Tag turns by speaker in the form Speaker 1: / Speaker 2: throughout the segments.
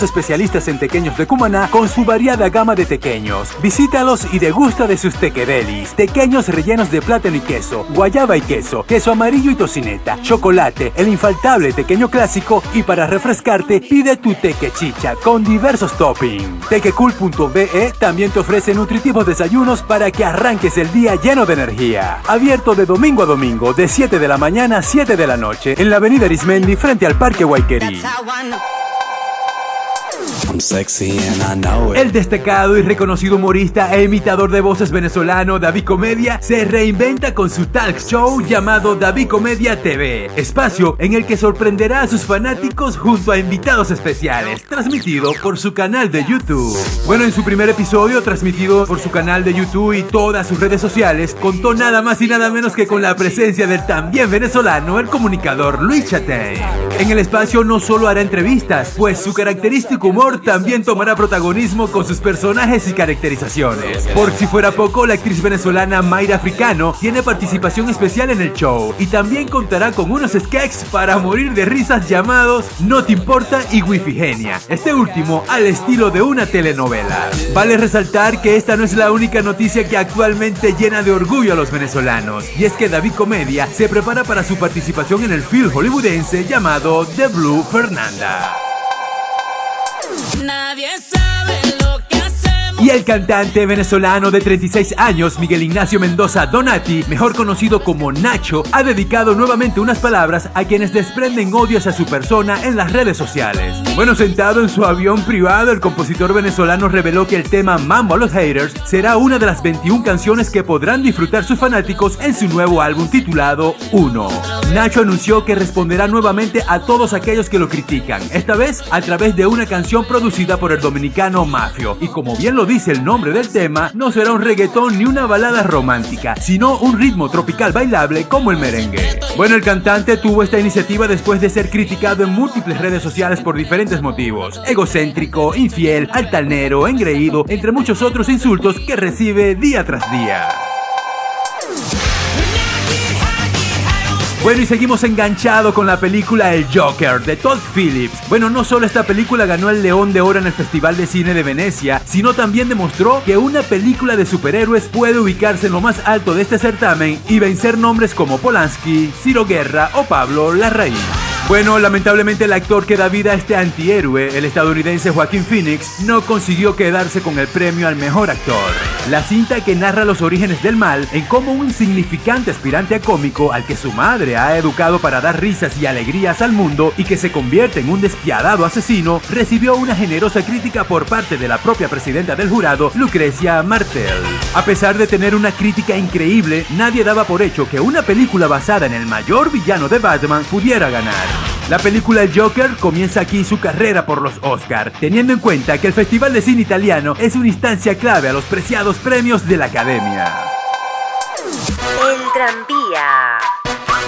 Speaker 1: especialistas en tequeños de Cumaná con su variada gama de tequeños. Visítalos y degusta de sus tequedelis. Tequeños rellenos de plátano y queso, guayaba y queso, queso amarillo y tocineta, chocolate, el infaltable tequeño clásico y para refrescarte pide tu tequechicha con diversos toppings. Tequecool.be también te ofrece nutritivos desayunos para que arranques el día lleno de energía. Abierto de domingo a domingo de 7 de la mañana a 7 de la noche en la avenida Arismendi frente al Parque Guayquerí. Woo! El destacado y reconocido humorista e imitador de voces venezolano David Comedia se reinventa con su talk show llamado David Comedia TV, espacio en el que sorprenderá a sus fanáticos junto a invitados especiales, transmitido por su canal de YouTube. Bueno, en su primer episodio, transmitido por su canal de YouTube y todas sus redes sociales, contó nada más y nada menos que con la presencia del también venezolano, el comunicador Luis Chatén. En el espacio no solo hará entrevistas, pues su característico humor también tomará protagonismo con sus personajes y caracterizaciones. Por si fuera poco, la actriz venezolana Mayra Africano tiene participación especial en el show y también contará con unos sketches para morir de risas llamados No te importa y Wifigenia. Este último al estilo de una telenovela. Vale resaltar que esta no es la única noticia que actualmente llena de orgullo a los venezolanos, y es que David Comedia se prepara para su participación en el film hollywoodense llamado The Blue Fernanda.
Speaker 2: Nadie.
Speaker 1: Y el cantante venezolano de 36 años, Miguel Ignacio Mendoza Donati, mejor conocido como Nacho, ha dedicado nuevamente unas palabras a quienes desprenden odio hacia su persona en las redes sociales. Bueno, sentado en su avión privado, el compositor venezolano reveló que el tema Mambo a los Haters será una de las 21 canciones que podrán disfrutar sus fanáticos en su nuevo álbum titulado Uno. Nacho anunció que responderá nuevamente a todos aquellos que lo critican, esta vez a través de una canción producida por el dominicano Mafio. Y como bien lo dice el nombre del tema, no será un reggaetón ni una balada romántica, sino un ritmo tropical bailable como el merengue. Bueno, el cantante tuvo esta iniciativa después de ser criticado en múltiples redes sociales por diferentes motivos. Egocéntrico, infiel, altanero, engreído, entre muchos otros insultos que recibe día tras día. Bueno, y seguimos enganchado con la película El Joker de Todd Phillips. Bueno, no solo esta película ganó el León de Oro en el Festival de Cine de Venecia, sino también demostró que una película de superhéroes puede ubicarse en lo más alto de este certamen y vencer nombres como Polanski, Ciro Guerra o Pablo Larraín. Bueno, lamentablemente el actor que da vida a este antihéroe, el estadounidense Joaquín Phoenix, no consiguió quedarse con el premio al mejor actor. La cinta que narra los orígenes del mal en cómo un insignificante aspirante a cómico al que su madre ha educado para dar risas y alegrías al mundo y que se convierte en un despiadado asesino, recibió una generosa crítica por parte de la propia presidenta del jurado, Lucrecia Martel. A pesar de tener una crítica increíble, nadie daba por hecho que una película basada en el mayor villano de Batman pudiera ganar. La película El Joker comienza aquí su carrera por los Oscar, teniendo en cuenta que el Festival de Cine Italiano es una instancia clave a los preciados premios de la Academia.
Speaker 3: El tranvía.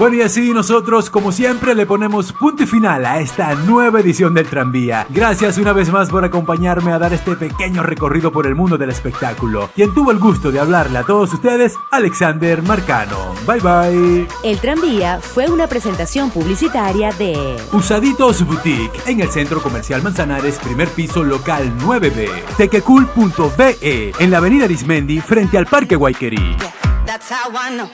Speaker 1: Bueno, y así nosotros, como siempre, le ponemos punto y final a esta nueva edición del tranvía. Gracias una vez más por acompañarme a dar este pequeño recorrido por el mundo del espectáculo. Quien tuvo el gusto de hablarle a todos ustedes, Alexander Marcano. Bye bye.
Speaker 3: El tranvía fue una presentación publicitaria de
Speaker 1: Usaditos Boutique en el Centro Comercial Manzanares, primer piso local 9B. Tequecool.be en la avenida Arismendi frente al Parque Guayquerí.
Speaker 2: That's how I know.